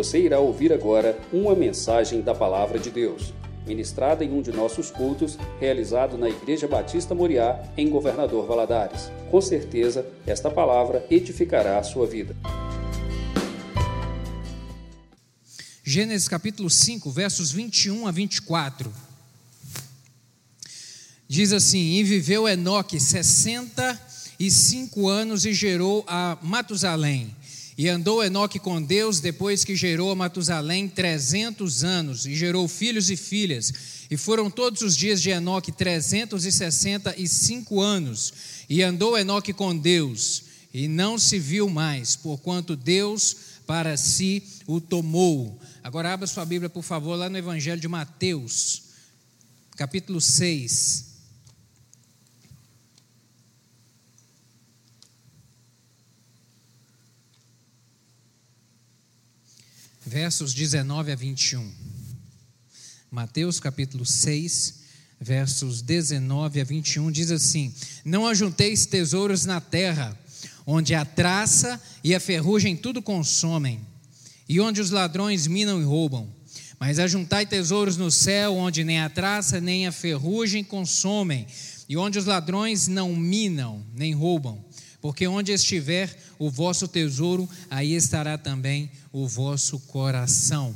Você irá ouvir agora uma mensagem da Palavra de Deus, ministrada em um de nossos cultos, realizado na Igreja Batista Moriá, em Governador Valadares. Com certeza, esta palavra edificará a sua vida. Gênesis capítulo 5, versos 21 a 24. Diz assim: E viveu Enoque 65 anos e gerou a Matusalém. E andou Enoque com Deus depois que gerou a Matusalém trezentos anos, e gerou filhos e filhas. E foram todos os dias de Enoque trezentos e sessenta e cinco anos. E andou Enoque com Deus, e não se viu mais, porquanto Deus para si o tomou. Agora abra sua Bíblia, por favor, lá no Evangelho de Mateus, capítulo 6. Versos 19 a 21. Mateus capítulo 6, versos 19 a 21 diz assim: Não ajunteis tesouros na terra, onde a traça e a ferrugem tudo consomem, e onde os ladrões minam e roubam. Mas ajuntai tesouros no céu, onde nem a traça nem a ferrugem consomem, e onde os ladrões não minam nem roubam. Porque onde estiver o vosso tesouro, aí estará também o vosso coração.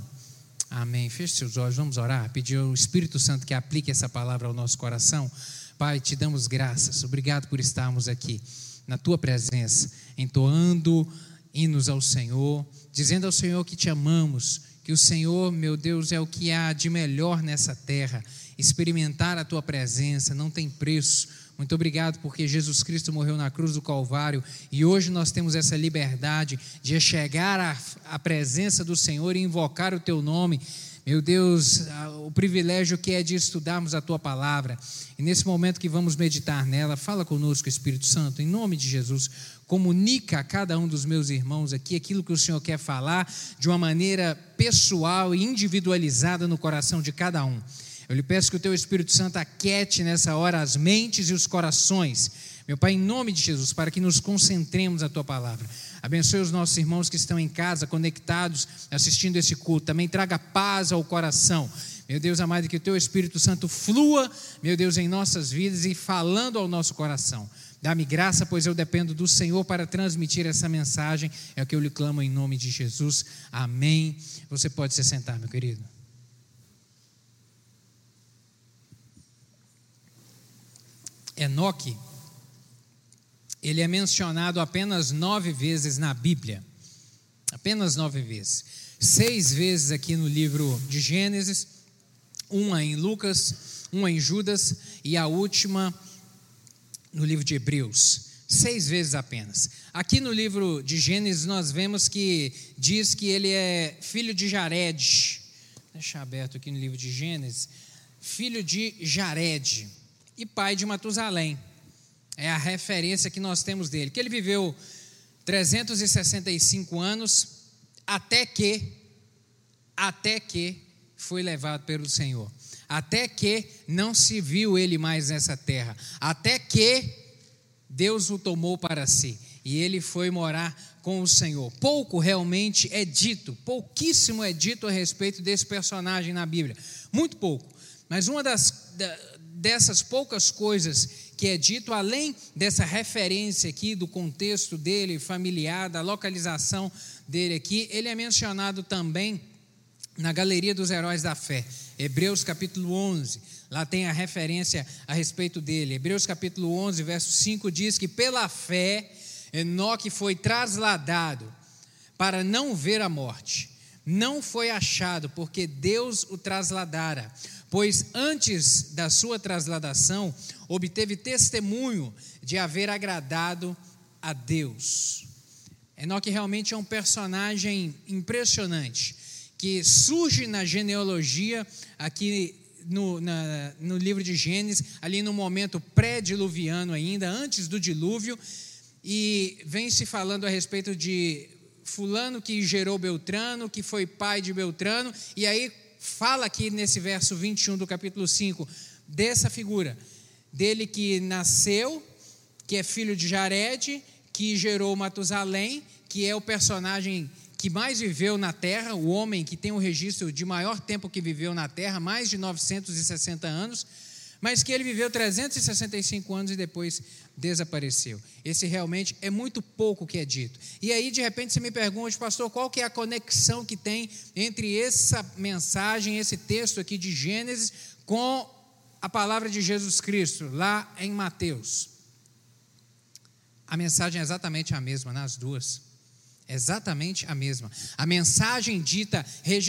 Amém. Feche seus olhos, vamos orar. Pedir ao Espírito Santo que aplique essa palavra ao nosso coração. Pai, te damos graças. Obrigado por estarmos aqui na tua presença, entoando hinos ao Senhor, dizendo ao Senhor que te amamos, que o Senhor, meu Deus, é o que há de melhor nessa terra. Experimentar a tua presença não tem preço muito obrigado porque Jesus Cristo morreu na cruz do Calvário e hoje nós temos essa liberdade de chegar à, à presença do Senhor e invocar o teu nome. Meu Deus, o privilégio que é de estudarmos a tua palavra. E nesse momento que vamos meditar nela, fala conosco, Espírito Santo, em nome de Jesus. Comunica a cada um dos meus irmãos aqui aquilo que o Senhor quer falar de uma maneira pessoal e individualizada no coração de cada um. Eu lhe peço que o teu Espírito Santo aquete nessa hora as mentes e os corações. Meu Pai, em nome de Jesus, para que nos concentremos na tua palavra. Abençoe os nossos irmãos que estão em casa, conectados, assistindo esse culto. Também traga paz ao coração. Meu Deus amado, que o teu Espírito Santo flua, meu Deus, em nossas vidas e falando ao nosso coração. Dá-me graça, pois eu dependo do Senhor para transmitir essa mensagem. É o que eu lhe clamo em nome de Jesus. Amém. Você pode se sentar, meu querido. Enoque, ele é mencionado apenas nove vezes na Bíblia. Apenas nove vezes. Seis vezes aqui no livro de Gênesis, uma em Lucas, uma em Judas e a última no livro de Hebreus. Seis vezes apenas. Aqui no livro de Gênesis nós vemos que diz que ele é filho de Jared. Deixa aberto aqui no livro de Gênesis. Filho de Jared e pai de Matusalém. É a referência que nós temos dele. Que ele viveu 365 anos até que até que foi levado pelo Senhor. Até que não se viu ele mais nessa terra. Até que Deus o tomou para si e ele foi morar com o Senhor. Pouco realmente é dito, pouquíssimo é dito a respeito desse personagem na Bíblia. Muito pouco. Mas uma das dessas poucas coisas que é dito, além dessa referência aqui do contexto dele familiar, da localização dele aqui, ele é mencionado também na Galeria dos Heróis da Fé, Hebreus capítulo 11. Lá tem a referência a respeito dele. Hebreus capítulo 11, verso 5 diz que pela fé Enoque foi trasladado para não ver a morte. Não foi achado, porque Deus o trasladara pois antes da sua trasladação obteve testemunho de haver agradado a Deus. Enoque realmente é um personagem impressionante, que surge na genealogia, aqui no, na, no livro de Gênesis, ali no momento pré-diluviano ainda, antes do dilúvio, e vem se falando a respeito de fulano que gerou Beltrano, que foi pai de Beltrano, e aí fala aqui nesse verso 21 do capítulo 5 dessa figura, dele que nasceu, que é filho de Jared, que gerou Matusalém, que é o personagem que mais viveu na terra, o homem que tem o registro de maior tempo que viveu na terra, mais de 960 anos, mas que ele viveu 365 anos e depois desapareceu. Esse realmente é muito pouco que é dito. E aí, de repente, você me pergunta, pastor, qual que é a conexão que tem entre essa mensagem, esse texto aqui de Gênesis, com a palavra de Jesus Cristo, lá em Mateus? A mensagem é exatamente a mesma nas duas. Exatamente a mesma. A mensagem dita,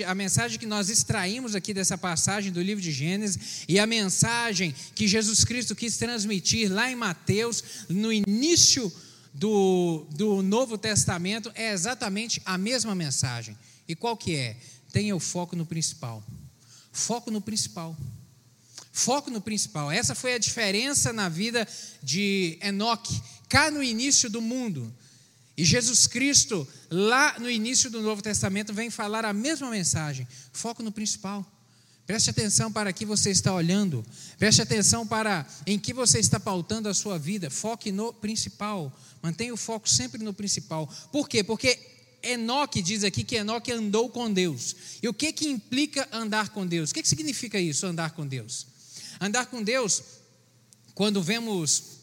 a mensagem que nós extraímos aqui dessa passagem do livro de Gênesis e a mensagem que Jesus Cristo quis transmitir lá em Mateus, no início do, do Novo Testamento, é exatamente a mesma mensagem. E qual que é? Tenha o foco no principal. Foco no principal. Foco no principal. Essa foi a diferença na vida de Enoque, cá no início do mundo. E Jesus Cristo, lá no início do Novo Testamento, vem falar a mesma mensagem. Foco no principal. Preste atenção para que você está olhando. Preste atenção para em que você está pautando a sua vida. Foque no principal. Mantenha o foco sempre no principal. Por quê? Porque Enoque diz aqui que Enoque andou com Deus. E o que que implica andar com Deus? O que, que significa isso, andar com Deus? Andar com Deus, quando vemos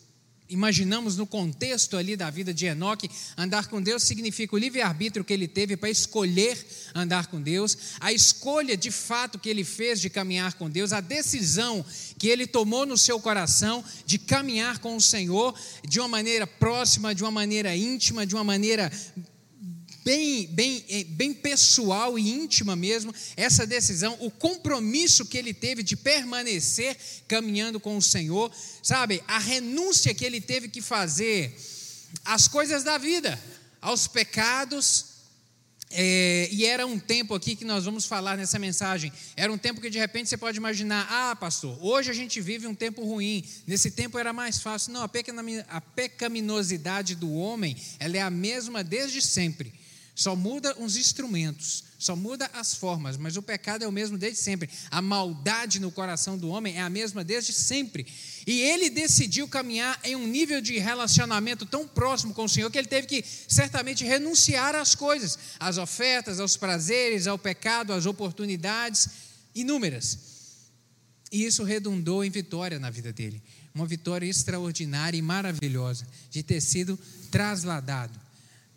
imaginamos no contexto ali da vida de Enoque, andar com Deus significa o livre-arbítrio que ele teve para escolher andar com Deus, a escolha de fato que ele fez de caminhar com Deus, a decisão que ele tomou no seu coração de caminhar com o Senhor de uma maneira próxima, de uma maneira íntima, de uma maneira bem, bem, eh, bem pessoal e íntima mesmo, essa decisão, o compromisso que ele teve de permanecer caminhando com o Senhor, sabe, a renúncia que ele teve que fazer às coisas da vida, aos pecados, é, e era um tempo aqui que nós vamos falar nessa mensagem. Era um tempo que de repente você pode imaginar: ah, pastor, hoje a gente vive um tempo ruim. Nesse tempo era mais fácil. Não, a pecaminosidade do homem ela é a mesma desde sempre. Só muda os instrumentos, só muda as formas, mas o pecado é o mesmo desde sempre. A maldade no coração do homem é a mesma desde sempre. E ele decidiu caminhar em um nível de relacionamento tão próximo com o Senhor que ele teve que certamente renunciar às coisas, às ofertas, aos prazeres, ao pecado, às oportunidades inúmeras. E isso redundou em vitória na vida dele. Uma vitória extraordinária e maravilhosa de ter sido trasladado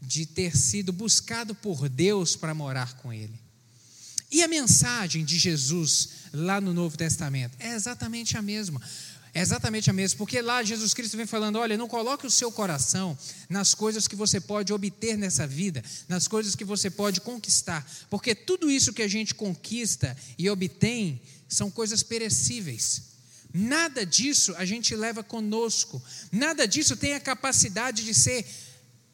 de ter sido buscado por Deus para morar com Ele. E a mensagem de Jesus lá no Novo Testamento é exatamente a mesma. É exatamente a mesma, porque lá Jesus Cristo vem falando: olha, não coloque o seu coração nas coisas que você pode obter nessa vida, nas coisas que você pode conquistar, porque tudo isso que a gente conquista e obtém são coisas perecíveis. Nada disso a gente leva conosco, nada disso tem a capacidade de ser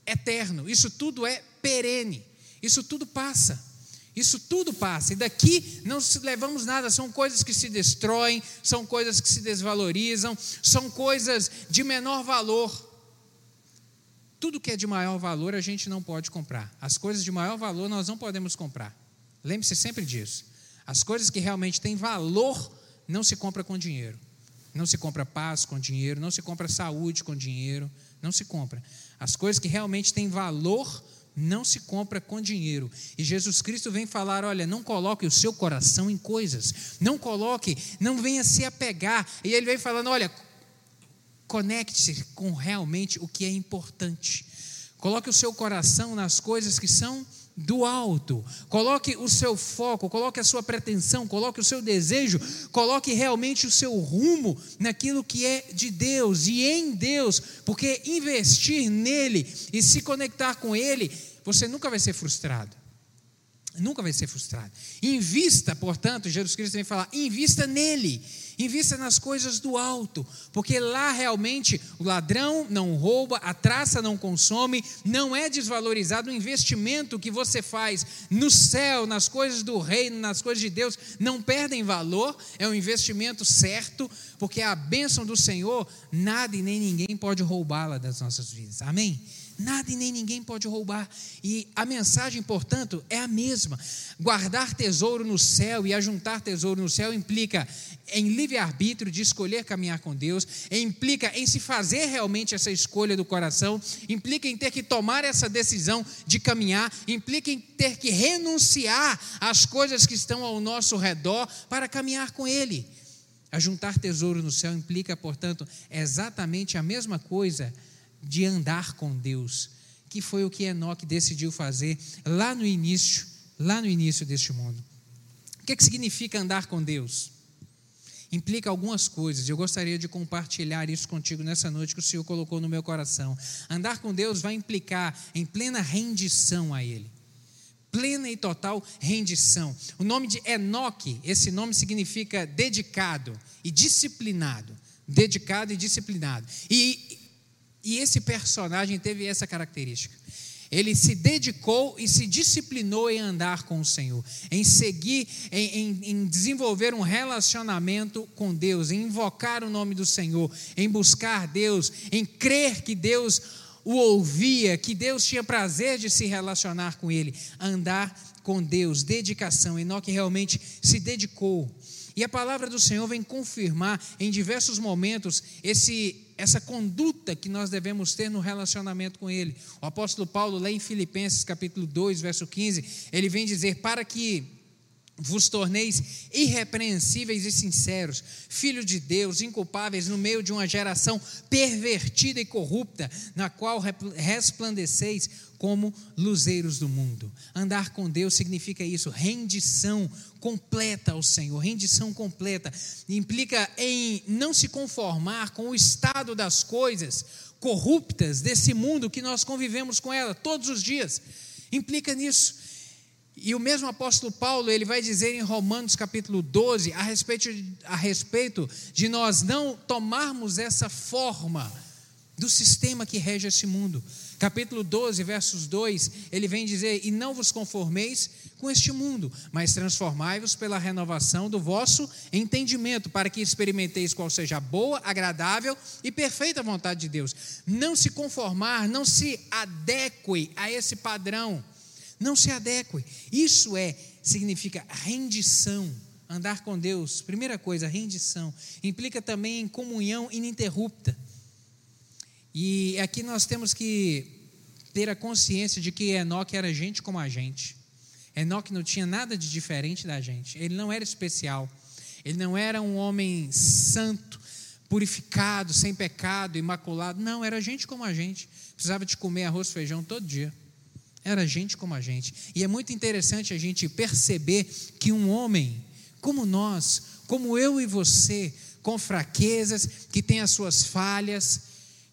eterno, isso tudo é perene, isso tudo passa. Isso tudo passa, e daqui não levamos nada, são coisas que se destroem, são coisas que se desvalorizam, são coisas de menor valor. Tudo que é de maior valor a gente não pode comprar. As coisas de maior valor nós não podemos comprar. Lembre-se sempre disso. As coisas que realmente têm valor não se compra com dinheiro. Não se compra paz com dinheiro, não se compra saúde com dinheiro, não se compra. As coisas que realmente têm valor não se compra com dinheiro. E Jesus Cristo vem falar: olha, não coloque o seu coração em coisas, não coloque, não venha se apegar. E ele vem falando: olha, conecte-se com realmente o que é importante. Coloque o seu coração nas coisas que são do alto. Coloque o seu foco, coloque a sua pretensão, coloque o seu desejo, coloque realmente o seu rumo naquilo que é de Deus e em Deus, porque investir nele e se conectar com ele, você nunca vai ser frustrado. Nunca vai ser frustrado. Invista, portanto, Jesus Cristo vem falar, invista nele, invista nas coisas do alto, porque lá realmente o ladrão não rouba, a traça não consome, não é desvalorizado o investimento que você faz no céu, nas coisas do reino, nas coisas de Deus, não perdem valor, é um investimento certo, porque a bênção do Senhor, nada e nem ninguém pode roubá-la das nossas vidas. Amém? Nada e nem ninguém pode roubar. E a mensagem, portanto, é a mesma. Guardar tesouro no céu e ajuntar tesouro no céu implica em livre-arbítrio de escolher caminhar com Deus, implica em se fazer realmente essa escolha do coração, implica em ter que tomar essa decisão de caminhar, implica em ter que renunciar às coisas que estão ao nosso redor para caminhar com Ele. Ajuntar tesouro no céu implica, portanto, exatamente a mesma coisa de andar com Deus, que foi o que Enoque decidiu fazer lá no início, lá no início deste mundo. O que, é que significa andar com Deus? Implica algumas coisas, eu gostaria de compartilhar isso contigo nessa noite que o Senhor colocou no meu coração. Andar com Deus vai implicar em plena rendição a Ele plena e total rendição. O nome de Enoque, esse nome significa dedicado e disciplinado. Dedicado e disciplinado. E, e esse personagem teve essa característica. Ele se dedicou e se disciplinou em andar com o Senhor, em seguir, em, em, em, desenvolver um relacionamento com Deus, em invocar o nome do Senhor, em buscar Deus, em crer que Deus o ouvia, que Deus tinha prazer de se relacionar com ele, andar com Deus, dedicação. Enoque realmente se dedicou. E a palavra do Senhor vem confirmar em diversos momentos esse essa conduta que nós devemos ter no relacionamento com ele. O apóstolo Paulo, lá em Filipenses capítulo 2, verso 15, ele vem dizer: "Para que vos torneis irrepreensíveis e sinceros, filhos de Deus, inculpáveis no meio de uma geração pervertida e corrupta, na qual resplandeceis como luzeiros do mundo. Andar com Deus significa isso, rendição completa ao Senhor, rendição completa. Implica em não se conformar com o estado das coisas corruptas desse mundo que nós convivemos com ela todos os dias. Implica nisso e o mesmo apóstolo Paulo, ele vai dizer em Romanos capítulo 12, a respeito, a respeito de nós não tomarmos essa forma do sistema que rege esse mundo. Capítulo 12, versos 2, ele vem dizer: E não vos conformeis com este mundo, mas transformai-vos pela renovação do vosso entendimento, para que experimenteis qual seja a boa, agradável e perfeita vontade de Deus. Não se conformar, não se adeque a esse padrão não se adeque. Isso é, significa rendição. Andar com Deus, primeira coisa, rendição. Implica também em comunhão ininterrupta. E aqui nós temos que ter a consciência de que Enoque era gente como a gente. Enoque não tinha nada de diferente da gente. Ele não era especial. Ele não era um homem santo, purificado, sem pecado, imaculado. Não, era gente como a gente. Precisava de comer arroz e feijão todo dia. Era gente como a gente. E é muito interessante a gente perceber que um homem como nós, como eu e você, com fraquezas, que tem as suas falhas,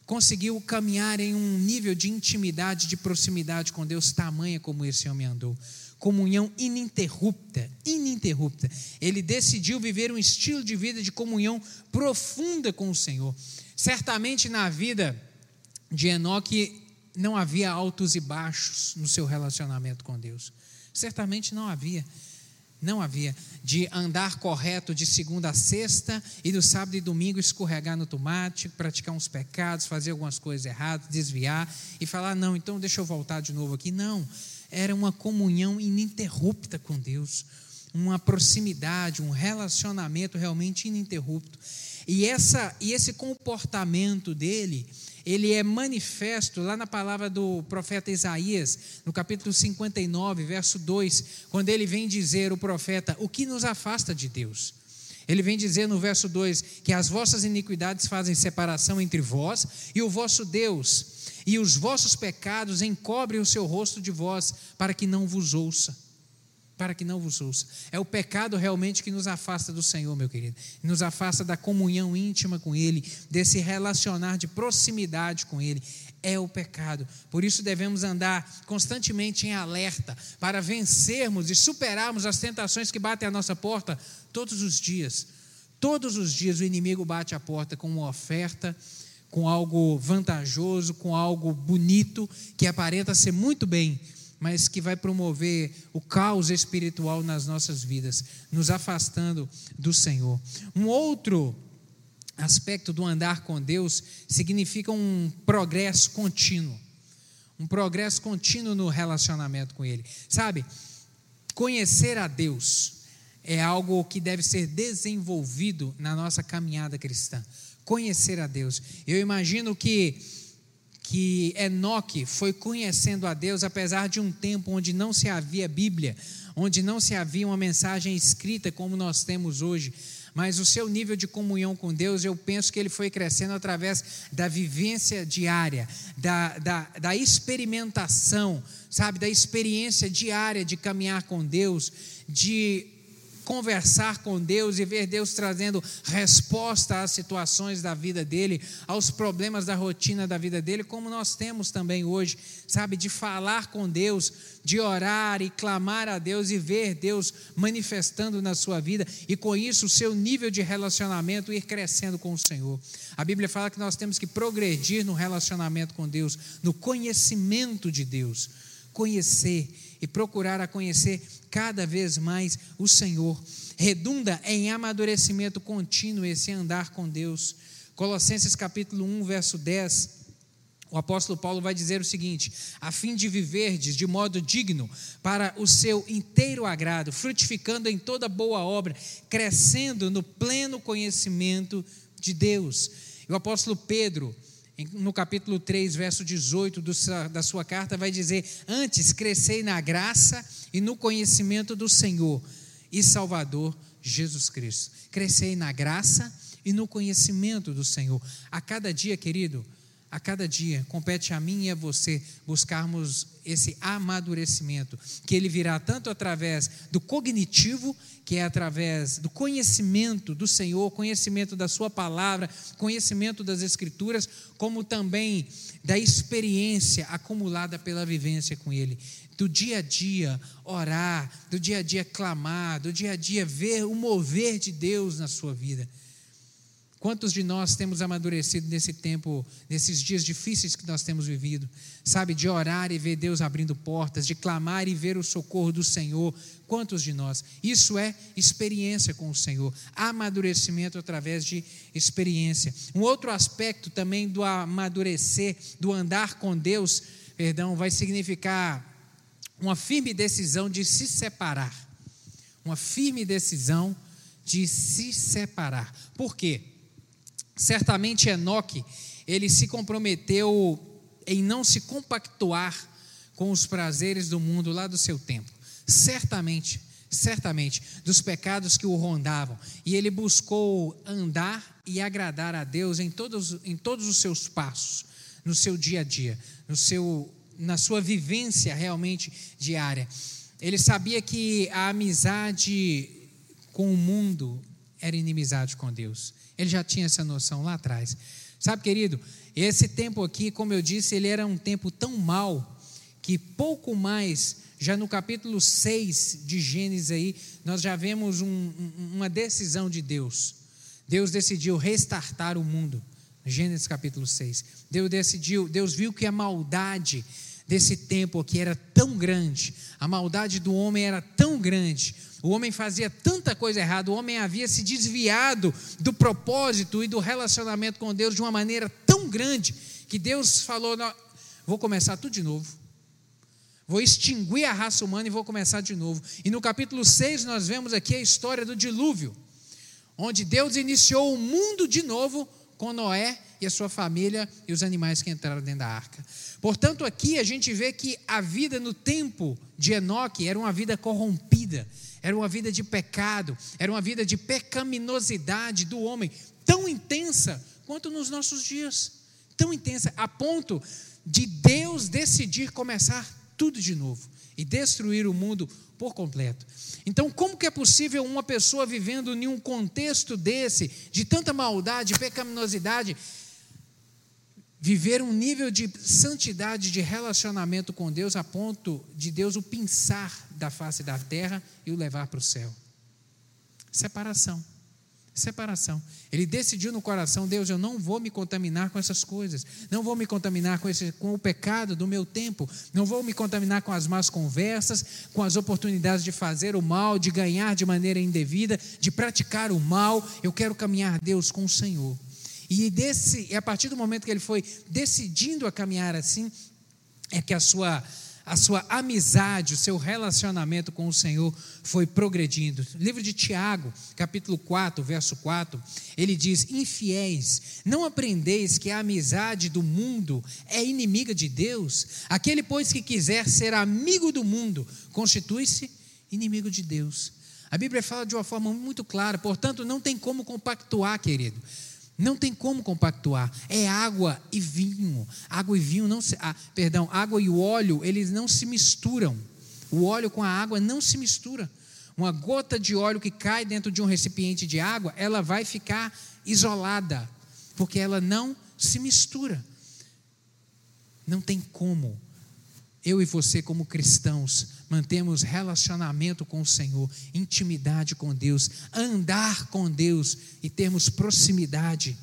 conseguiu caminhar em um nível de intimidade, de proximidade com Deus tamanha como esse homem andou. Comunhão ininterrupta, ininterrupta. Ele decidiu viver um estilo de vida de comunhão profunda com o Senhor. Certamente na vida de Enoque não havia altos e baixos no seu relacionamento com Deus. Certamente não havia. Não havia. De andar correto de segunda a sexta e do sábado e domingo escorregar no tomate, praticar uns pecados, fazer algumas coisas erradas, desviar e falar: não, então deixa eu voltar de novo aqui. Não. Era uma comunhão ininterrupta com Deus, uma proximidade, um relacionamento realmente ininterrupto. E, essa, e esse comportamento dele ele é manifesto lá na palavra do profeta Isaías, no capítulo 59, verso 2, quando ele vem dizer, o profeta, o que nos afasta de Deus. Ele vem dizer no verso 2 que as vossas iniquidades fazem separação entre vós e o vosso Deus, e os vossos pecados encobrem o seu rosto de vós, para que não vos ouça para que não vos ouça. É o pecado realmente que nos afasta do Senhor, meu querido. Nos afasta da comunhão íntima com Ele, desse relacionar de proximidade com Ele. É o pecado. Por isso devemos andar constantemente em alerta para vencermos e superarmos as tentações que batem à nossa porta todos os dias. Todos os dias o inimigo bate a porta com uma oferta, com algo vantajoso, com algo bonito, que aparenta ser muito bem, mas que vai promover o caos espiritual nas nossas vidas, nos afastando do Senhor. Um outro aspecto do andar com Deus significa um progresso contínuo. um progresso contínuo no relacionamento com Ele. Sabe, conhecer a Deus é algo que deve ser desenvolvido na nossa caminhada cristã. Conhecer a Deus. Eu imagino que que Enoque foi conhecendo a Deus apesar de um tempo onde não se havia Bíblia, onde não se havia uma mensagem escrita como nós temos hoje. Mas o seu nível de comunhão com Deus, eu penso que ele foi crescendo através da vivência diária, da, da, da experimentação, sabe, da experiência diária de caminhar com Deus, de conversar com Deus e ver Deus trazendo resposta às situações da vida dele, aos problemas da rotina da vida dele, como nós temos também hoje, sabe, de falar com Deus, de orar e clamar a Deus e ver Deus manifestando na sua vida e com isso o seu nível de relacionamento ir crescendo com o Senhor. A Bíblia fala que nós temos que progredir no relacionamento com Deus, no conhecimento de Deus, conhecer e procurar a conhecer cada vez mais o Senhor. Redunda em amadurecimento contínuo esse andar com Deus. Colossenses capítulo 1, verso 10. O apóstolo Paulo vai dizer o seguinte: a fim de viverdes de modo digno para o seu inteiro agrado, frutificando em toda boa obra, crescendo no pleno conhecimento de Deus. E o apóstolo Pedro, no capítulo 3, verso 18 da sua carta, vai dizer: Antes crescei na graça e no conhecimento do Senhor e Salvador Jesus Cristo. Crescei na graça e no conhecimento do Senhor. A cada dia, querido, a cada dia, compete a mim e a você buscarmos esse amadurecimento, que ele virá tanto através do cognitivo, que é através do conhecimento do Senhor, conhecimento da Sua palavra, conhecimento das Escrituras, como também da experiência acumulada pela vivência com Ele. Do dia a dia orar, do dia a dia clamar, do dia a dia ver o mover de Deus na sua vida. Quantos de nós temos amadurecido nesse tempo, nesses dias difíceis que nós temos vivido? Sabe, de orar e ver Deus abrindo portas, de clamar e ver o socorro do Senhor. Quantos de nós? Isso é experiência com o Senhor, amadurecimento através de experiência. Um outro aspecto também do amadurecer, do andar com Deus, perdão, vai significar uma firme decisão de se separar. Uma firme decisão de se separar. Por quê? Certamente Enoque, ele se comprometeu em não se compactuar com os prazeres do mundo lá do seu tempo. Certamente, certamente, dos pecados que o rondavam. E ele buscou andar e agradar a Deus em todos, em todos os seus passos, no seu dia a dia, no seu, na sua vivência realmente diária. Ele sabia que a amizade com o mundo era inimizade com Deus. Ele já tinha essa noção lá atrás. Sabe, querido, esse tempo aqui, como eu disse, ele era um tempo tão mau que pouco mais, já no capítulo 6 de Gênesis aí, nós já vemos um, uma decisão de Deus. Deus decidiu restartar o mundo. Gênesis capítulo 6. Deus decidiu, Deus viu que a maldade desse tempo aqui era tão grande, a maldade do homem era tão grande, o homem fazia tanta coisa errada, o homem havia se desviado do propósito e do relacionamento com Deus de uma maneira tão grande que Deus falou: vou começar tudo de novo. Vou extinguir a raça humana e vou começar de novo. E no capítulo 6 nós vemos aqui a história do dilúvio, onde Deus iniciou o mundo de novo com Noé e a sua família e os animais que entraram dentro da arca. Portanto, aqui a gente vê que a vida no tempo de Enoque era uma vida corrompida, era uma vida de pecado, era uma vida de pecaminosidade do homem, tão intensa quanto nos nossos dias. Tão intensa, a ponto de Deus decidir começar tudo de novo e destruir o mundo por completo. Então, como que é possível uma pessoa vivendo em um contexto desse, de tanta maldade, pecaminosidade, viver um nível de santidade, de relacionamento com Deus, a ponto de Deus o pinçar da face da terra e o levar para o céu. Separação. Separação. Ele decidiu no coração, Deus, eu não vou me contaminar com essas coisas, não vou me contaminar com, esse, com o pecado do meu tempo, não vou me contaminar com as más conversas, com as oportunidades de fazer o mal, de ganhar de maneira indevida, de praticar o mal. Eu quero caminhar, Deus, com o Senhor. E, desse, e a partir do momento que ele foi decidindo a caminhar assim, é que a sua a sua amizade, o seu relacionamento com o Senhor foi progredindo. livro de Tiago, capítulo 4, verso 4, ele diz: Infiéis, não aprendeis que a amizade do mundo é inimiga de Deus? Aquele, pois, que quiser ser amigo do mundo, constitui-se inimigo de Deus. A Bíblia fala de uma forma muito clara, portanto, não tem como compactuar, querido. Não tem como compactuar. É água e vinho. Água e vinho não se, ah, perdão, água e óleo, eles não se misturam. O óleo com a água não se mistura. Uma gota de óleo que cai dentro de um recipiente de água, ela vai ficar isolada, porque ela não se mistura. Não tem como eu e você, como cristãos, mantemos relacionamento com o Senhor, intimidade com Deus, andar com Deus e termos proximidade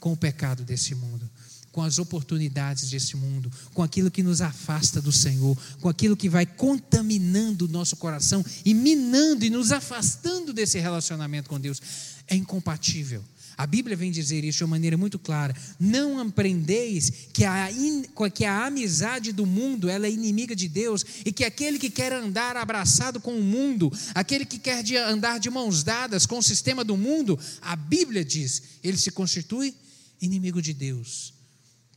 com o pecado desse mundo, com as oportunidades desse mundo, com aquilo que nos afasta do Senhor, com aquilo que vai contaminando o nosso coração e minando e nos afastando desse relacionamento com Deus. É incompatível. A Bíblia vem dizer isso de uma maneira muito clara. Não aprendeis que a, in, que a amizade do mundo ela é inimiga de Deus e que aquele que quer andar abraçado com o mundo, aquele que quer de andar de mãos dadas com o sistema do mundo, a Bíblia diz, ele se constitui inimigo de Deus.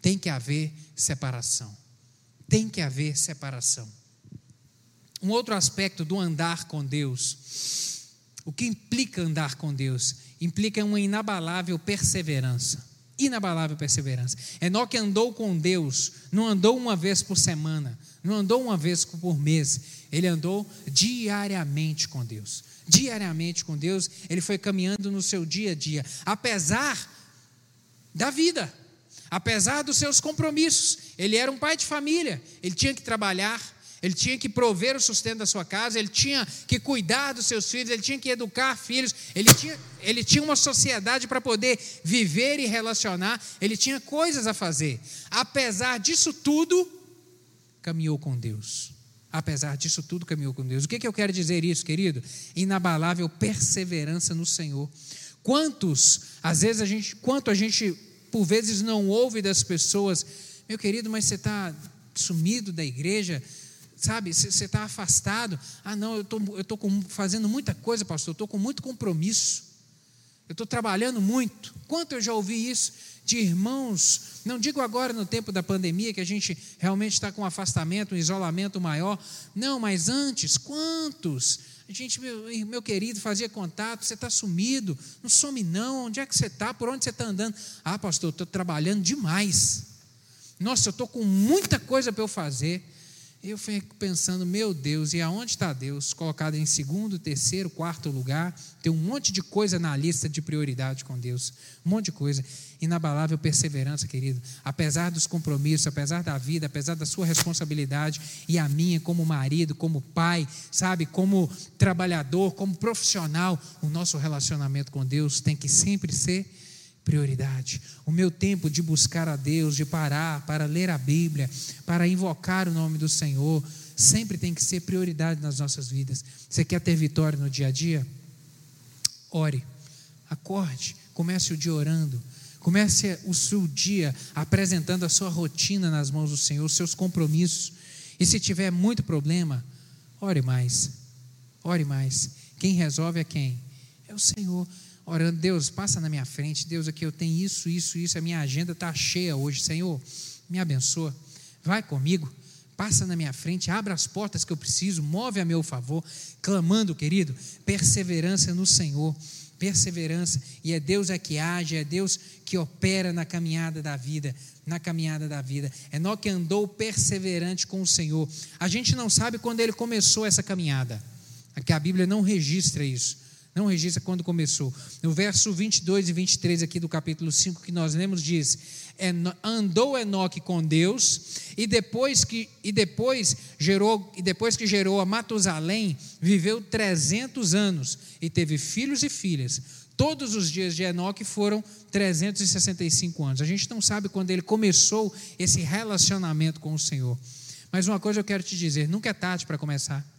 Tem que haver separação. Tem que haver separação. Um outro aspecto do andar com Deus, o que implica andar com Deus? Implica uma inabalável perseverança. Inabalável perseverança. Enoque andou com Deus, não andou uma vez por semana, não andou uma vez por mês, ele andou diariamente com Deus. Diariamente com Deus, ele foi caminhando no seu dia a dia, apesar da vida, apesar dos seus compromissos. Ele era um pai de família, ele tinha que trabalhar, ele tinha que prover o sustento da sua casa, ele tinha que cuidar dos seus filhos, ele tinha que educar filhos, ele tinha, ele tinha uma sociedade para poder viver e relacionar, ele tinha coisas a fazer. Apesar disso tudo, caminhou com Deus. Apesar disso tudo, caminhou com Deus. O que, que eu quero dizer isso, querido? Inabalável perseverança no Senhor. Quantos, às vezes a gente, quanto a gente por vezes não ouve das pessoas, meu querido, mas você está sumido da igreja, sabe, você está afastado. Ah, não, eu tô, estou fazendo muita coisa, pastor, eu estou com muito compromisso. Eu estou trabalhando muito. Quanto eu já ouvi isso de irmãos, não digo agora no tempo da pandemia, que a gente realmente está com um afastamento, um isolamento maior. Não, mas antes, quantos? A gente, meu, meu querido, fazia contato, você está sumido, não some não, onde é que você está, por onde você está andando? Ah, pastor, estou trabalhando demais. Nossa, eu estou com muita coisa para eu fazer. Eu fico pensando, meu Deus, e aonde está Deus? Colocado em segundo, terceiro, quarto lugar. Tem um monte de coisa na lista de prioridade com Deus. Um monte de coisa. Inabalável perseverança, querido. Apesar dos compromissos, apesar da vida, apesar da sua responsabilidade e a minha, como marido, como pai, sabe, como trabalhador, como profissional, o nosso relacionamento com Deus tem que sempre ser prioridade. O meu tempo de buscar a Deus, de parar para ler a Bíblia, para invocar o nome do Senhor, sempre tem que ser prioridade nas nossas vidas. Você quer ter vitória no dia a dia? Ore, acorde, comece o dia orando. Comece o seu dia apresentando a sua rotina nas mãos do Senhor, os seus compromissos. E se tiver muito problema, ore mais. Ore mais. Quem resolve é quem? É o Senhor orando, Deus, passa na minha frente, Deus, aqui eu tenho isso, isso, isso, a minha agenda está cheia hoje, Senhor, me abençoa, vai comigo, passa na minha frente, abra as portas que eu preciso, move a meu favor, clamando, querido, perseverança no Senhor, perseverança, e é Deus é que age, é Deus que opera na caminhada da vida, na caminhada da vida. Enoque andou perseverante com o Senhor. A gente não sabe quando ele começou essa caminhada, que a Bíblia não registra isso. Não registra quando começou. No verso 22 e 23 aqui do capítulo 5 que nós lemos diz: andou Enoque com Deus e depois que e depois gerou e depois que gerou a Matusalém, viveu 300 anos e teve filhos e filhas. Todos os dias de Enoque foram 365 anos. A gente não sabe quando ele começou esse relacionamento com o Senhor. Mas uma coisa eu quero te dizer, nunca é tarde para começar.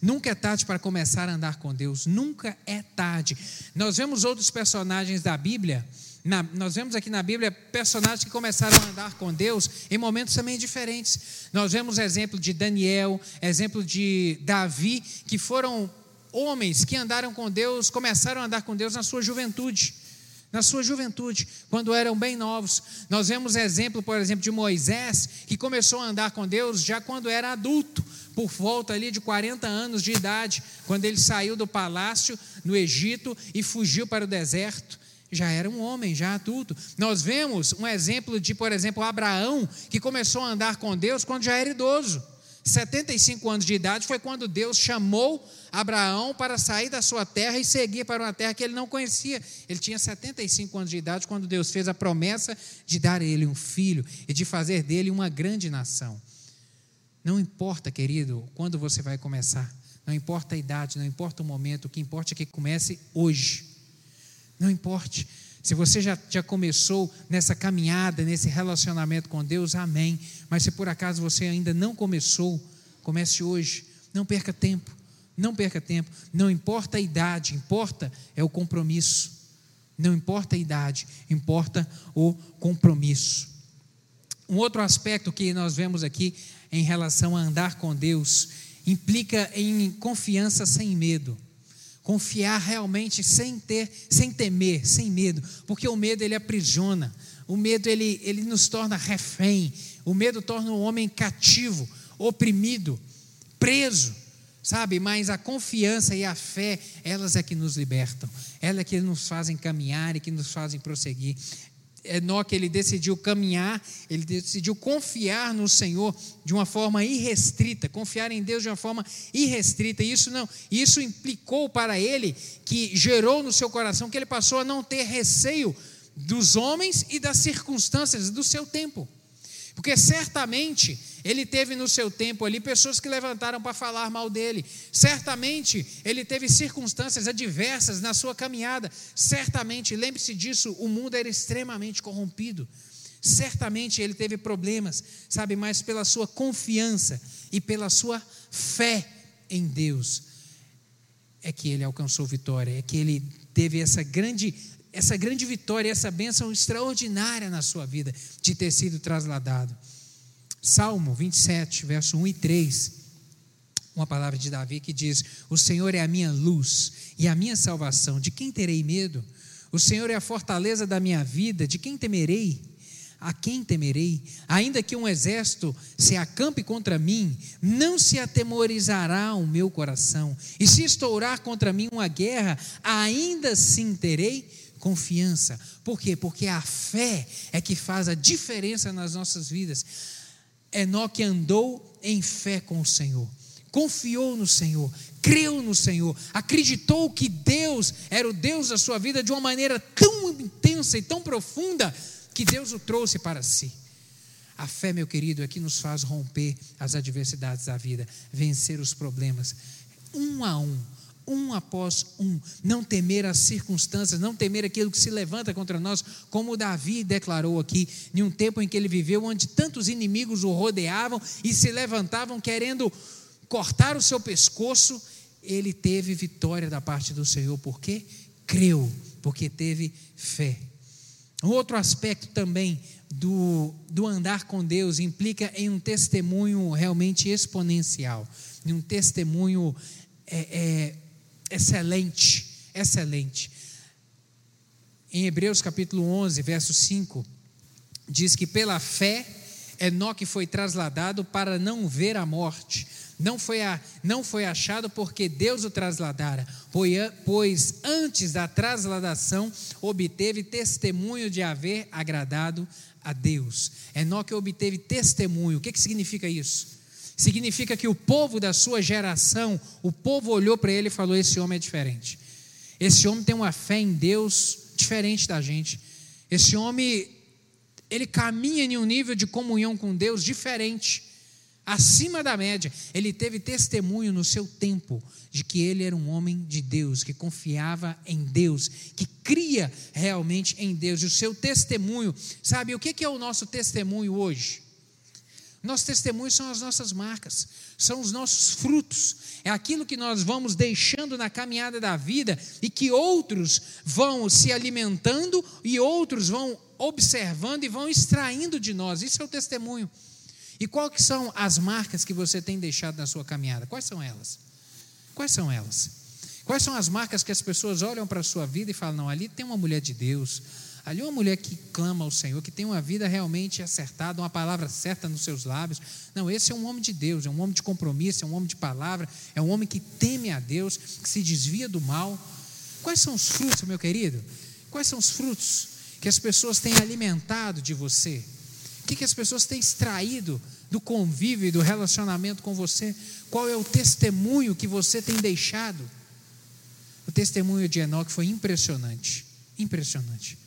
Nunca é tarde para começar a andar com Deus, nunca é tarde. Nós vemos outros personagens da Bíblia Na, nós vemos aqui na Bíblia personagens que começaram a andar com Deus em momentos também diferentes. Nós vemos exemplo de Daniel, exemplo de Davi, que foram homens que andaram com Deus, começaram a andar com Deus na sua juventude. Na sua juventude, quando eram bem novos. Nós vemos exemplo, por exemplo, de Moisés, que começou a andar com Deus já quando era adulto, por volta ali de 40 anos de idade, quando ele saiu do palácio no Egito e fugiu para o deserto já era um homem, já adulto. Nós vemos um exemplo de, por exemplo, Abraão, que começou a andar com Deus quando já era idoso. 75 anos de idade foi quando Deus chamou Abraão para sair da sua terra e seguir para uma terra que ele não conhecia. Ele tinha 75 anos de idade quando Deus fez a promessa de dar a ele um filho e de fazer dele uma grande nação. Não importa, querido, quando você vai começar, não importa a idade, não importa o momento, o que importa é que comece hoje. Não importe. Se você já, já começou nessa caminhada, nesse relacionamento com Deus, amém. Mas se por acaso você ainda não começou, comece hoje. Não perca tempo. Não perca tempo. Não importa a idade, importa é o compromisso. Não importa a idade, importa o compromisso. Um outro aspecto que nós vemos aqui em relação a andar com Deus implica em confiança sem medo. Confiar realmente sem ter, sem temer, sem medo, porque o medo ele aprisiona, o medo ele, ele nos torna refém, o medo torna o homem cativo, oprimido, preso, sabe? Mas a confiança e a fé, elas é que nos libertam, elas é que nos fazem caminhar e que nos fazem prosseguir. Enoque ele decidiu caminhar, ele decidiu confiar no Senhor de uma forma irrestrita, confiar em Deus de uma forma irrestrita. Isso não, isso implicou para ele que gerou no seu coração que ele passou a não ter receio dos homens e das circunstâncias do seu tempo. Porque certamente ele teve no seu tempo ali pessoas que levantaram para falar mal dele. Certamente ele teve circunstâncias adversas na sua caminhada. Certamente, lembre-se disso, o mundo era extremamente corrompido. Certamente ele teve problemas, sabe, mas pela sua confiança e pela sua fé em Deus é que ele alcançou vitória, é que ele teve essa grande essa grande vitória, essa bênção extraordinária na sua vida de ter sido trasladado. Salmo 27, verso 1 e 3, uma palavra de Davi que diz: O Senhor é a minha luz e a minha salvação, de quem terei medo? O Senhor é a fortaleza da minha vida, de quem temerei? A quem temerei? Ainda que um exército se acampe contra mim, não se atemorizará o meu coração. E se estourar contra mim uma guerra, ainda assim terei confiança. Por quê? Porque a fé é que faz a diferença nas nossas vidas. Enoque andou em fé com o Senhor, confiou no Senhor, creu no Senhor, acreditou que Deus era o Deus da sua vida de uma maneira tão intensa e tão profunda que Deus o trouxe para si. A fé, meu querido, é que nos faz romper as adversidades da vida, vencer os problemas, um a um um após um, não temer as circunstâncias, não temer aquilo que se levanta contra nós, como Davi declarou aqui, em um tempo em que ele viveu, onde tantos inimigos o rodeavam e se levantavam querendo cortar o seu pescoço, ele teve vitória da parte do Senhor, porque creu, porque teve fé. Um outro aspecto também do, do andar com Deus implica em um testemunho realmente exponencial, em um testemunho é, é, excelente, excelente. Em Hebreus capítulo 11, verso 5, diz que pela fé Enoque foi trasladado para não ver a morte. Não foi, a, não foi achado porque Deus o trasladara, pois antes da trasladação obteve testemunho de haver agradado a Deus. Enoque obteve testemunho. O que, que significa isso? Significa que o povo da sua geração, o povo olhou para ele e falou: Esse homem é diferente. Esse homem tem uma fé em Deus diferente da gente. Esse homem, ele caminha em um nível de comunhão com Deus diferente, acima da média. Ele teve testemunho no seu tempo de que ele era um homem de Deus, que confiava em Deus, que cria realmente em Deus. E o seu testemunho, sabe, o que é o nosso testemunho hoje? Nossos testemunhos são as nossas marcas, são os nossos frutos, é aquilo que nós vamos deixando na caminhada da vida e que outros vão se alimentando e outros vão observando e vão extraindo de nós. Isso é o testemunho. E quais são as marcas que você tem deixado na sua caminhada? Quais são elas? Quais são elas? Quais são as marcas que as pessoas olham para a sua vida e falam: não, ali tem uma mulher de Deus, ali uma mulher que clama ao Senhor, que tem uma vida realmente acertada, uma palavra certa nos seus lábios. Não, esse é um homem de Deus, é um homem de compromisso, é um homem de palavra, é um homem que teme a Deus, que se desvia do mal. Quais são os frutos, meu querido? Quais são os frutos que as pessoas têm alimentado de você? que, que as pessoas têm extraído do convívio e do relacionamento com você? Qual é o testemunho que você tem deixado? O testemunho de Enoque foi impressionante, impressionante.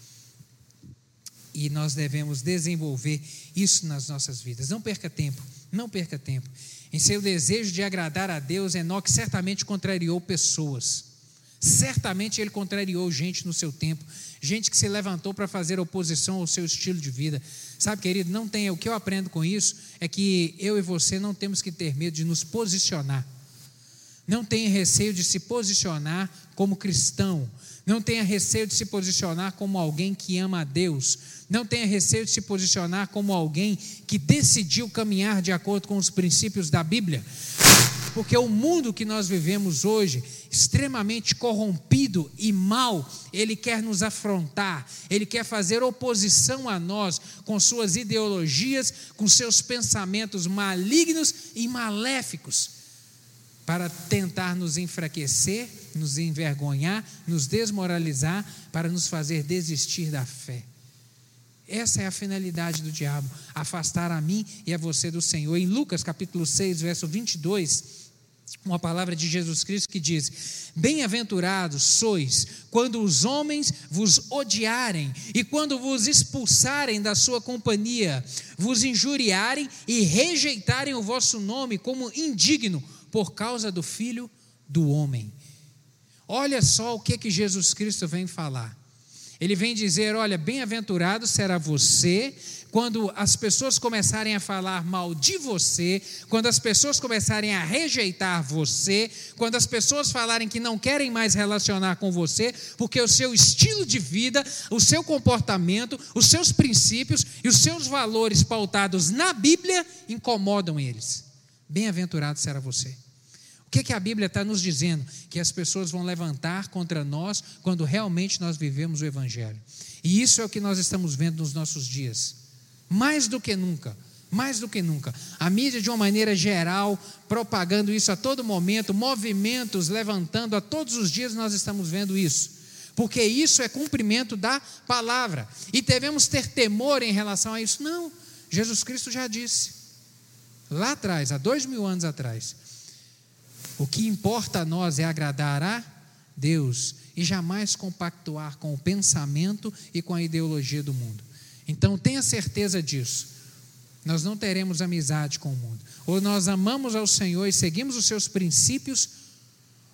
E nós devemos desenvolver isso nas nossas vidas. Não perca tempo, não perca tempo. Em seu desejo de agradar a Deus, Enoque certamente contrariou pessoas. Certamente ele contrariou gente no seu tempo, gente que se levantou para fazer oposição ao seu estilo de vida. Sabe, querido, não tem, o que eu aprendo com isso é que eu e você não temos que ter medo de nos posicionar. Não tenha receio de se posicionar como cristão. Não tenha receio de se posicionar como alguém que ama a Deus. Não tenha receio de se posicionar como alguém que decidiu caminhar de acordo com os princípios da Bíblia. Porque o mundo que nós vivemos hoje, extremamente corrompido e mal, ele quer nos afrontar, ele quer fazer oposição a nós com suas ideologias, com seus pensamentos malignos e maléficos, para tentar nos enfraquecer, nos envergonhar, nos desmoralizar, para nos fazer desistir da fé. Essa é a finalidade do diabo, afastar a mim e a você do Senhor. Em Lucas capítulo 6, verso 22, uma palavra de Jesus Cristo que diz: Bem-aventurados sois quando os homens vos odiarem e quando vos expulsarem da sua companhia, vos injuriarem e rejeitarem o vosso nome como indigno por causa do filho do homem. Olha só o que que Jesus Cristo vem falar. Ele vem dizer: Olha, bem-aventurado será você quando as pessoas começarem a falar mal de você, quando as pessoas começarem a rejeitar você, quando as pessoas falarem que não querem mais relacionar com você, porque o seu estilo de vida, o seu comportamento, os seus princípios e os seus valores pautados na Bíblia incomodam eles. Bem-aventurado será você. O que, que a Bíblia está nos dizendo? Que as pessoas vão levantar contra nós quando realmente nós vivemos o Evangelho. E isso é o que nós estamos vendo nos nossos dias mais do que nunca. Mais do que nunca. A mídia, de uma maneira geral, propagando isso a todo momento, movimentos levantando, a todos os dias nós estamos vendo isso. Porque isso é cumprimento da palavra. E devemos ter temor em relação a isso? Não. Jesus Cristo já disse. Lá atrás, há dois mil anos atrás. O que importa a nós é agradar a Deus e jamais compactuar com o pensamento e com a ideologia do mundo. Então tenha certeza disso. Nós não teremos amizade com o mundo. Ou nós amamos ao Senhor e seguimos os seus princípios,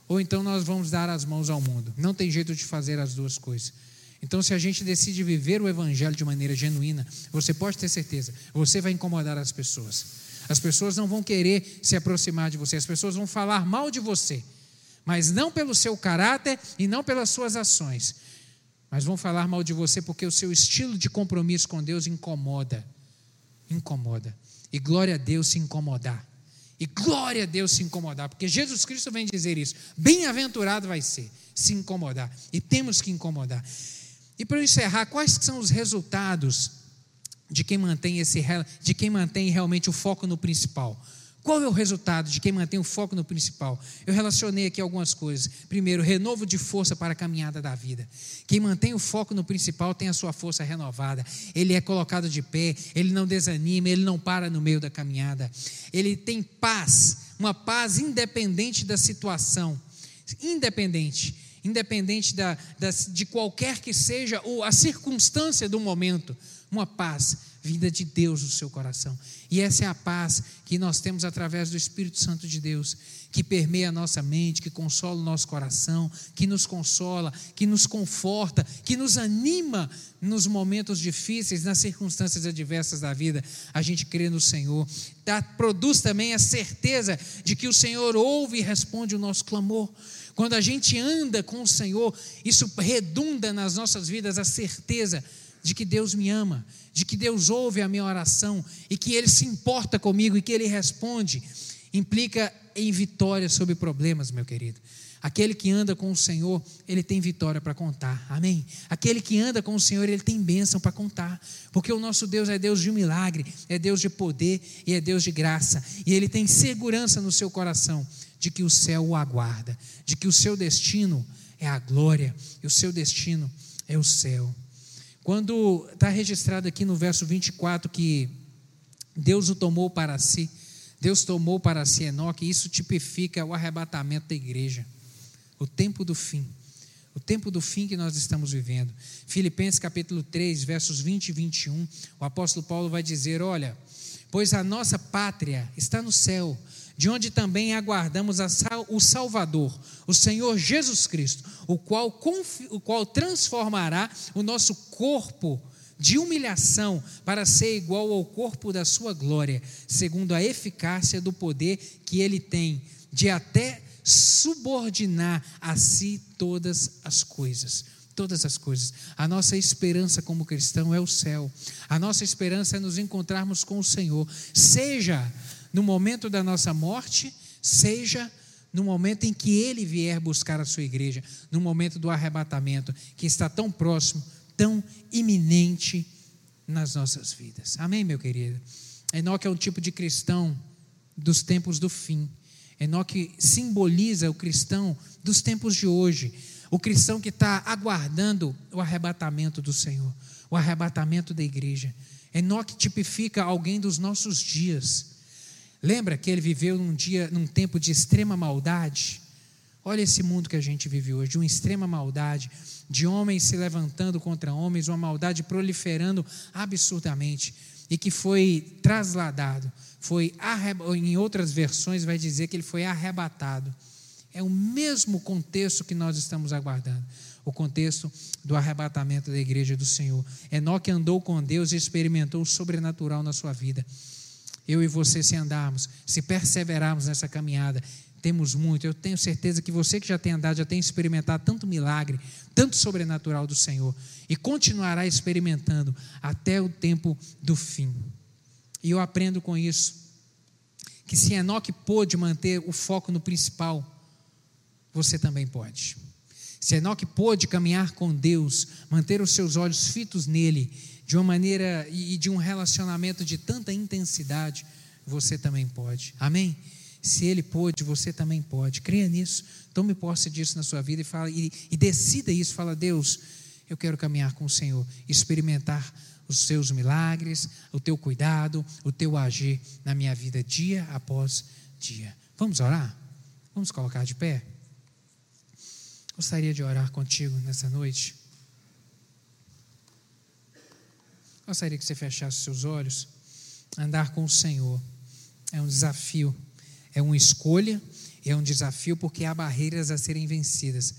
ou então nós vamos dar as mãos ao mundo. Não tem jeito de fazer as duas coisas. Então, se a gente decide viver o Evangelho de maneira genuína, você pode ter certeza, você vai incomodar as pessoas. As pessoas não vão querer se aproximar de você, as pessoas vão falar mal de você, mas não pelo seu caráter e não pelas suas ações, mas vão falar mal de você porque o seu estilo de compromisso com Deus incomoda. Incomoda. E glória a Deus se incomodar. E glória a Deus se incomodar, porque Jesus Cristo vem dizer isso. Bem-aventurado vai ser se incomodar. E temos que incomodar. E para encerrar, quais são os resultados de quem mantém esse de quem mantém realmente o foco no principal? Qual é o resultado de quem mantém o foco no principal? Eu relacionei aqui algumas coisas. Primeiro, renovo de força para a caminhada da vida. Quem mantém o foco no principal tem a sua força renovada. Ele é colocado de pé, ele não desanima, ele não para no meio da caminhada. Ele tem paz, uma paz independente da situação. Independente independente da, da, de qualquer que seja a circunstância do momento, uma paz vinda de Deus no seu coração. E essa é a paz que nós temos através do Espírito Santo de Deus, que permeia a nossa mente, que consola o nosso coração, que nos consola, que nos conforta, que nos anima nos momentos difíceis, nas circunstâncias adversas da vida. A gente crê no Senhor. Tá, produz também a certeza de que o Senhor ouve e responde o nosso clamor. Quando a gente anda com o Senhor, isso redunda nas nossas vidas a certeza de que Deus me ama, de que Deus ouve a minha oração e que Ele se importa comigo e que Ele responde, implica em vitória sobre problemas, meu querido. Aquele que anda com o Senhor, ele tem vitória para contar. Amém? Aquele que anda com o Senhor, ele tem bênção para contar. Porque o nosso Deus é Deus de milagre, é Deus de poder e é Deus de graça. E ele tem segurança no seu coração de que o céu o aguarda, de que o seu destino é a glória e o seu destino é o céu. Quando está registrado aqui no verso 24 que Deus o tomou para si, Deus tomou para si Enoque, isso tipifica o arrebatamento da igreja, o tempo do fim. O tempo do fim que nós estamos vivendo. Filipenses capítulo 3, versos 20 e 21, o apóstolo Paulo vai dizer: Olha, pois a nossa pátria está no céu, de onde também aguardamos o Salvador, o Senhor Jesus Cristo, o qual, o qual transformará o nosso corpo de humilhação para ser igual ao corpo da sua glória, segundo a eficácia do poder que ele tem de até subordinar a si todas as coisas. Todas as coisas. A nossa esperança como cristão é o céu. A nossa esperança é nos encontrarmos com o Senhor, seja no momento da nossa morte, seja no momento em que ele vier buscar a sua igreja, no momento do arrebatamento, que está tão próximo, tão iminente nas nossas vidas. Amém, meu querido? Enoque é um tipo de cristão dos tempos do fim. Enoque simboliza o cristão dos tempos de hoje, o cristão que está aguardando o arrebatamento do Senhor, o arrebatamento da igreja. Enoque tipifica alguém dos nossos dias Lembra que ele viveu num dia, num tempo de extrema maldade? Olha esse mundo que a gente vive hoje, de uma extrema maldade, de homens se levantando contra homens, uma maldade proliferando absurdamente e que foi trasladado, foi em outras versões vai dizer que ele foi arrebatado. É o mesmo contexto que nós estamos aguardando, o contexto do arrebatamento da igreja do Senhor. Enoque andou com Deus e experimentou o sobrenatural na sua vida eu e você, se andarmos, se perseverarmos nessa caminhada, temos muito. Eu tenho certeza que você que já tem andado, já tem experimentado tanto milagre, tanto sobrenatural do Senhor, e continuará experimentando até o tempo do fim. E eu aprendo com isso, que se Enoque pôde manter o foco no principal, você também pode. Se Enoque pôde caminhar com Deus, manter os seus olhos fitos nele, de uma maneira e de um relacionamento de tanta intensidade, você também pode. Amém? Se ele pôde, você também pode. Creia nisso. Tome posse disso na sua vida e, fala, e, e decida isso. Fala, Deus, eu quero caminhar com o Senhor, experimentar os seus milagres, o teu cuidado, o teu agir na minha vida dia após dia. Vamos orar? Vamos colocar de pé? Gostaria de orar contigo nessa noite. Gostaria que você fechasse seus olhos. Andar com o Senhor é um desafio, é uma escolha, é um desafio porque há barreiras a serem vencidas.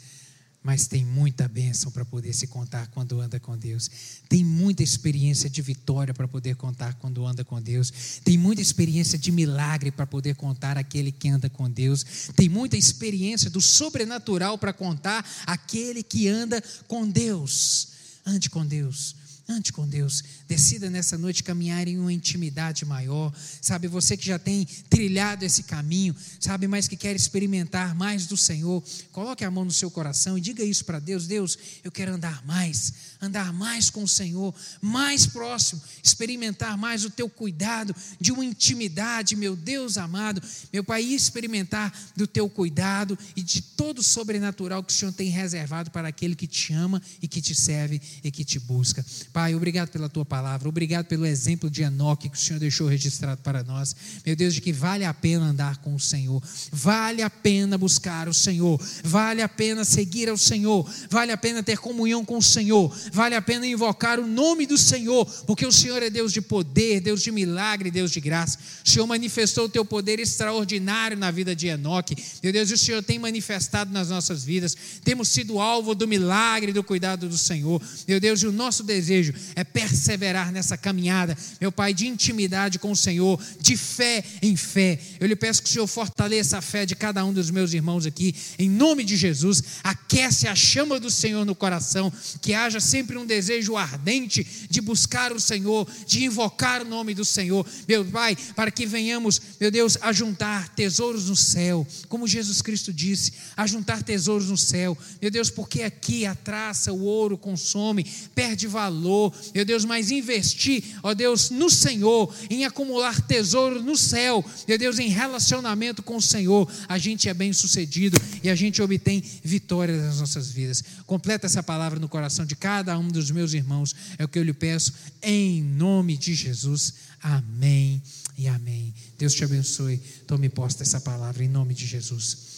Mas tem muita bênção para poder se contar quando anda com Deus. Tem muita experiência de vitória para poder contar quando anda com Deus. Tem muita experiência de milagre para poder contar aquele que anda com Deus. Tem muita experiência do sobrenatural para contar aquele que anda com Deus. Ande com Deus. Ande com Deus. Decida nessa noite caminhar em uma intimidade maior. Sabe, você que já tem trilhado esse caminho, sabe, mas que quer experimentar mais do Senhor, coloque a mão no seu coração e diga isso para Deus: Deus, eu quero andar mais, andar mais com o Senhor, mais próximo, experimentar mais o teu cuidado, de uma intimidade, meu Deus amado, meu Pai, experimentar do teu cuidado e de todo o sobrenatural que o Senhor tem reservado para aquele que te ama e que te serve e que te busca. Pai, obrigado pela tua palavra, obrigado pelo exemplo de Enoque que o Senhor deixou registrado para nós. Meu Deus, de que vale a pena andar com o Senhor, vale a pena buscar o Senhor, vale a pena seguir ao Senhor, vale a pena ter comunhão com o Senhor, vale a pena invocar o nome do Senhor, porque o Senhor é Deus de poder, Deus de milagre, Deus de graça. O Senhor manifestou o teu poder extraordinário na vida de Enoque. Meu Deus, o Senhor tem manifestado nas nossas vidas. Temos sido alvo do milagre, do cuidado do Senhor. Meu Deus, e o nosso desejo é perseverar nessa caminhada, meu Pai, de intimidade com o Senhor, de fé em fé. Eu lhe peço que o Senhor fortaleça a fé de cada um dos meus irmãos aqui, em nome de Jesus. Aquece a chama do Senhor no coração, que haja sempre um desejo ardente de buscar o Senhor, de invocar o nome do Senhor, meu Pai, para que venhamos, meu Deus, a juntar tesouros no céu, como Jesus Cristo disse, a juntar tesouros no céu, meu Deus, porque aqui a traça, o ouro consome, perde valor, meu Deus, mas investir, ó Deus, no Senhor, em acumular tesouro no céu, meu Deus, em relacionamento com o Senhor, a gente é bem sucedido e a gente obtém vitória nas nossas vidas. Completa essa palavra no coração de cada um dos meus irmãos, é o que eu lhe peço, em nome de Jesus. Amém e amém. Deus te abençoe. Tome posse dessa palavra em nome de Jesus.